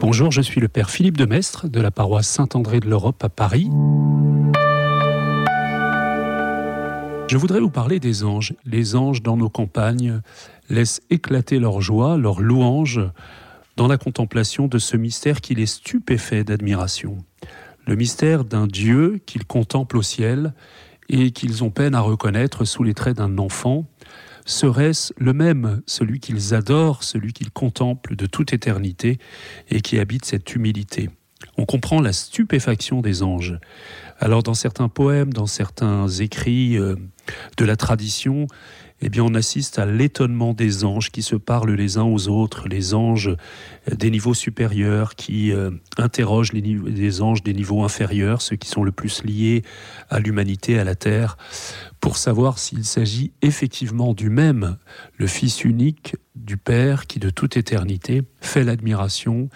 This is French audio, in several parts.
Bonjour, je suis le Père Philippe de Mestre de la paroisse Saint-André de l'Europe à Paris. Je voudrais vous parler des anges. Les anges dans nos campagnes laissent éclater leur joie, leur louange dans la contemplation de ce mystère qui les stupéfait d'admiration. Le mystère d'un Dieu qu'ils contemplent au ciel et qu'ils ont peine à reconnaître sous les traits d'un enfant. Serait-ce le même, celui qu'ils adorent, celui qu'ils contemplent de toute éternité et qui habite cette humilité On comprend la stupéfaction des anges. Alors dans certains poèmes, dans certains écrits euh, de la tradition, eh bien on assiste à l'étonnement des anges qui se parlent les uns aux autres, les anges des niveaux supérieurs qui euh, interrogent les, anges des niveaux inférieurs, ceux qui sont le plus liés à l'humanité, à la terre, pour savoir s'il s'agit effectivement du même, le Fils unique du Père qui de toute éternité fait l'admiration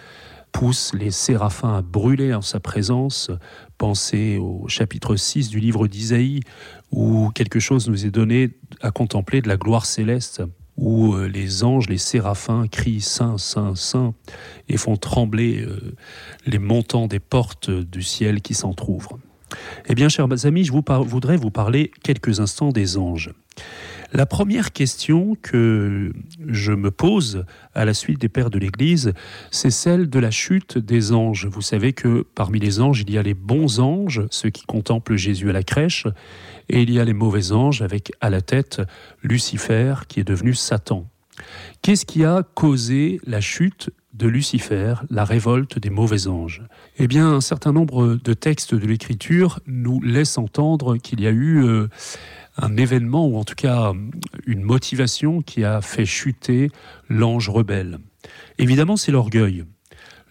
pousse les séraphins à brûler en sa présence. Pensez au chapitre 6 du livre d'Isaïe, où quelque chose nous est donné à contempler de la gloire céleste, où euh, les anges, les séraphins crient Saint, Saint, Saint, et font trembler euh, les montants des portes du ciel qui s'entr'ouvrent. Eh bien, chers amis, je voudrais vous parler quelques instants des anges. La première question que je me pose à la suite des pères de l'Église, c'est celle de la chute des anges. Vous savez que parmi les anges, il y a les bons anges, ceux qui contemplent Jésus à la crèche, et il y a les mauvais anges avec à la tête Lucifer qui est devenu Satan. Qu'est-ce qui a causé la chute de Lucifer, la révolte des mauvais anges Eh bien, un certain nombre de textes de l'Écriture nous laissent entendre qu'il y a eu euh, un événement, ou en tout cas une motivation qui a fait chuter l'ange rebelle. Évidemment, c'est l'orgueil.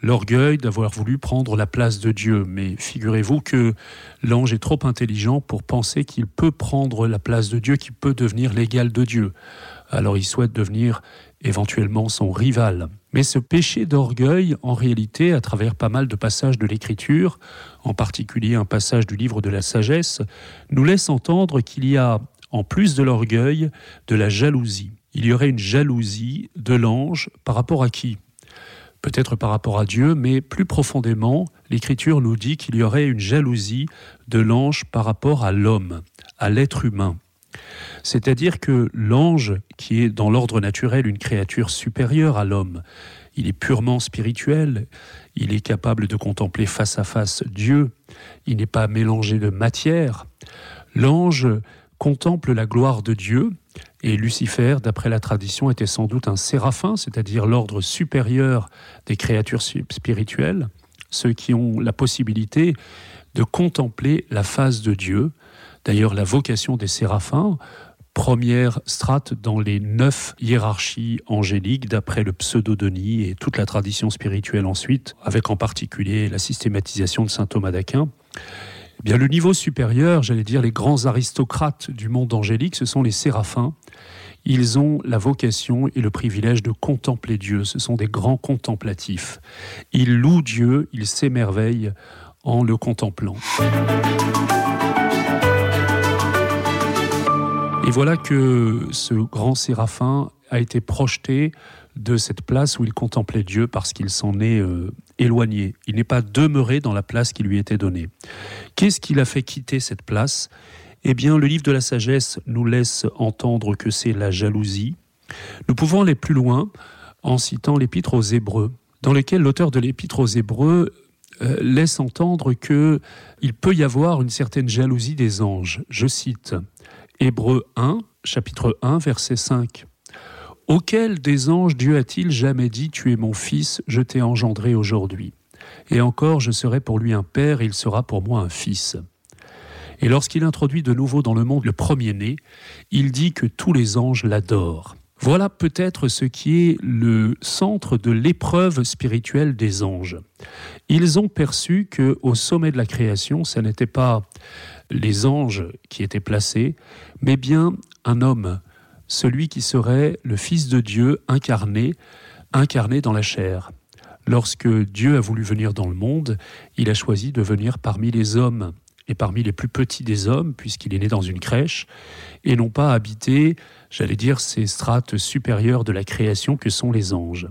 L'orgueil d'avoir voulu prendre la place de Dieu. Mais figurez-vous que l'ange est trop intelligent pour penser qu'il peut prendre la place de Dieu, qu'il peut devenir l'égal de Dieu. Alors il souhaite devenir éventuellement son rival. Mais ce péché d'orgueil, en réalité, à travers pas mal de passages de l'Écriture, en particulier un passage du livre de la sagesse, nous laisse entendre qu'il y a, en plus de l'orgueil, de la jalousie. Il y aurait une jalousie de l'ange par rapport à qui? Peut-être par rapport à Dieu, mais plus profondément, l'Écriture nous dit qu'il y aurait une jalousie de l'ange par rapport à l'homme, à l'être humain. C'est-à-dire que l'ange, qui est dans l'ordre naturel une créature supérieure à l'homme, il est purement spirituel, il est capable de contempler face à face Dieu, il n'est pas mélangé de matière. L'ange contemple la gloire de Dieu, et Lucifer, d'après la tradition, était sans doute un séraphin, c'est-à-dire l'ordre supérieur des créatures spirituelles, ceux qui ont la possibilité de contempler la face de Dieu. D'ailleurs, la vocation des séraphins, première strate dans les neuf hiérarchies angéliques d'après le pseudo-Denis et toute la tradition spirituelle ensuite, avec en particulier la systématisation de saint Thomas d'Aquin. Eh bien, le niveau supérieur, j'allais dire les grands aristocrates du monde angélique, ce sont les séraphins. Ils ont la vocation et le privilège de contempler Dieu. Ce sont des grands contemplatifs. Ils louent Dieu, ils s'émerveillent en le contemplant. Voilà que ce grand séraphin a été projeté de cette place où il contemplait Dieu parce qu'il s'en est euh, éloigné. Il n'est pas demeuré dans la place qui lui était donnée. Qu'est-ce qui l'a fait quitter cette place? Eh bien, le livre de la sagesse nous laisse entendre que c'est la jalousie. Nous pouvons aller plus loin en citant l'épître aux Hébreux, dans lequel l'auteur de l'épître aux Hébreux euh, laisse entendre que il peut y avoir une certaine jalousie des anges. Je cite Hébreu 1, chapitre 1, verset 5. Auquel des anges Dieu a-t-il jamais dit Tu es mon fils, je t'ai engendré aujourd'hui Et encore, je serai pour lui un père, il sera pour moi un fils. Et lorsqu'il introduit de nouveau dans le monde le premier-né, il dit que tous les anges l'adorent. Voilà peut-être ce qui est le centre de l'épreuve spirituelle des anges. Ils ont perçu que au sommet de la création, ce n'était pas les anges qui étaient placés, mais bien un homme, celui qui serait le Fils de Dieu incarné, incarné dans la chair. Lorsque Dieu a voulu venir dans le monde, il a choisi de venir parmi les hommes et parmi les plus petits des hommes, puisqu'il est né dans une crèche, et non pas habiter, j'allais dire, ces strates supérieures de la création que sont les anges.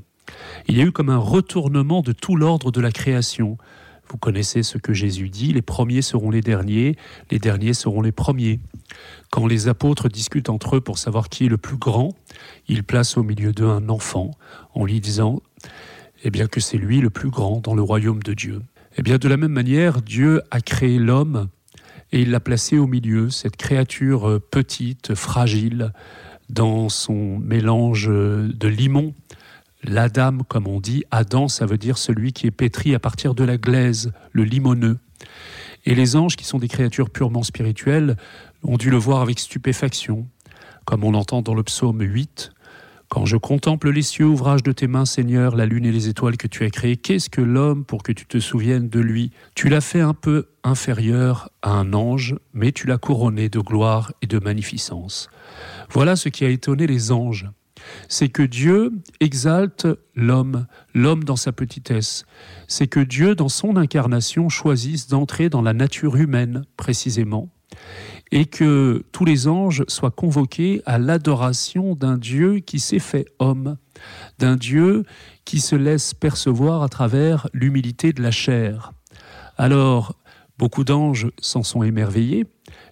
Il y a eu comme un retournement de tout l'ordre de la création. Vous connaissez ce que Jésus dit, les premiers seront les derniers, les derniers seront les premiers. Quand les apôtres discutent entre eux pour savoir qui est le plus grand, ils placent au milieu d'eux un enfant en lui disant eh bien que c'est lui le plus grand dans le royaume de Dieu. Eh bien de la même manière, Dieu a créé l'homme et il l'a placé au milieu, cette créature euh, petite, fragile, dans son mélange de limon. L'Adam, comme on dit, Adam, ça veut dire celui qui est pétri à partir de la glaise, le limoneux. Et les anges, qui sont des créatures purement spirituelles, ont dû le voir avec stupéfaction, comme on l'entend dans le psaume 8. Quand je contemple les cieux, ouvrage de tes mains, Seigneur, la lune et les étoiles que tu as créées, qu'est-ce que l'homme pour que tu te souviennes de lui? Tu l'as fait un peu inférieur à un ange, mais tu l'as couronné de gloire et de magnificence. Voilà ce qui a étonné les anges. C'est que Dieu exalte l'homme, l'homme dans sa petitesse. C'est que Dieu, dans son incarnation, choisisse d'entrer dans la nature humaine, précisément, et que tous les anges soient convoqués à l'adoration d'un Dieu qui s'est fait homme, d'un Dieu qui se laisse percevoir à travers l'humilité de la chair. Alors, beaucoup d'anges s'en sont émerveillés,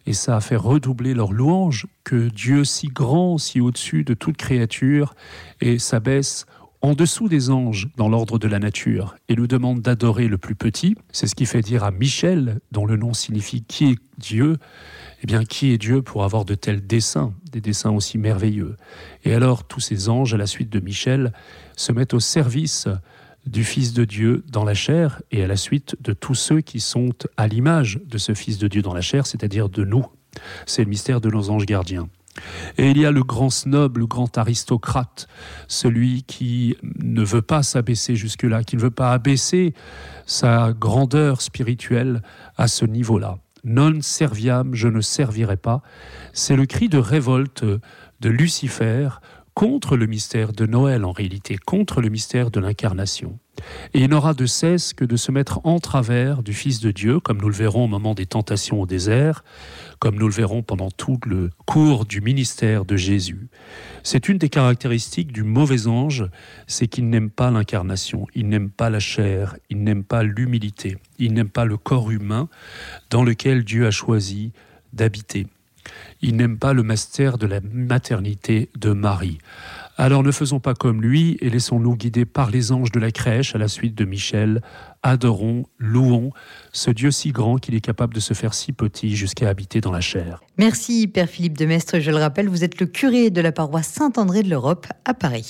et ça a fait redoubler leur louange que Dieu si grand, si au-dessus de toute créature, et s'abaisse en dessous des anges dans l'ordre de la nature et nous demande d'adorer le plus petit. C'est ce qui fait dire à Michel, dont le nom signifie qui est Dieu, eh bien qui est Dieu pour avoir de tels desseins, des desseins aussi merveilleux. Et alors tous ces anges, à la suite de Michel, se mettent au service du Fils de Dieu dans la chair et à la suite de tous ceux qui sont à l'image de ce Fils de Dieu dans la chair, c'est-à-dire de nous. C'est le mystère de nos anges gardiens. Et il y a le grand snob, le grand aristocrate, celui qui ne veut pas s'abaisser jusque-là, qui ne veut pas abaisser sa grandeur spirituelle à ce niveau-là. Non serviam, je ne servirai pas. C'est le cri de révolte de Lucifer contre le mystère de Noël en réalité, contre le mystère de l'incarnation. Et il n'aura de cesse que de se mettre en travers du Fils de Dieu, comme nous le verrons au moment des tentations au désert, comme nous le verrons pendant tout le cours du ministère de Jésus. C'est une des caractéristiques du mauvais ange, c'est qu'il n'aime pas l'incarnation, il n'aime pas la chair, il n'aime pas l'humilité, il n'aime pas le corps humain dans lequel Dieu a choisi d'habiter. Il n'aime pas le master de la maternité de Marie. Alors ne faisons pas comme lui et laissons-nous guider par les anges de la crèche à la suite de Michel. Adorons, louons ce Dieu si grand qu'il est capable de se faire si petit jusqu'à habiter dans la chair. Merci Père Philippe de Mestre. Je le rappelle, vous êtes le curé de la paroisse Saint-André de l'Europe à Paris.